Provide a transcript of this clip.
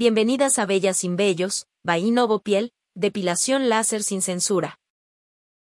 Bienvenidas a Bellas sin Bellos, by Innovo Piel, depilación láser sin censura.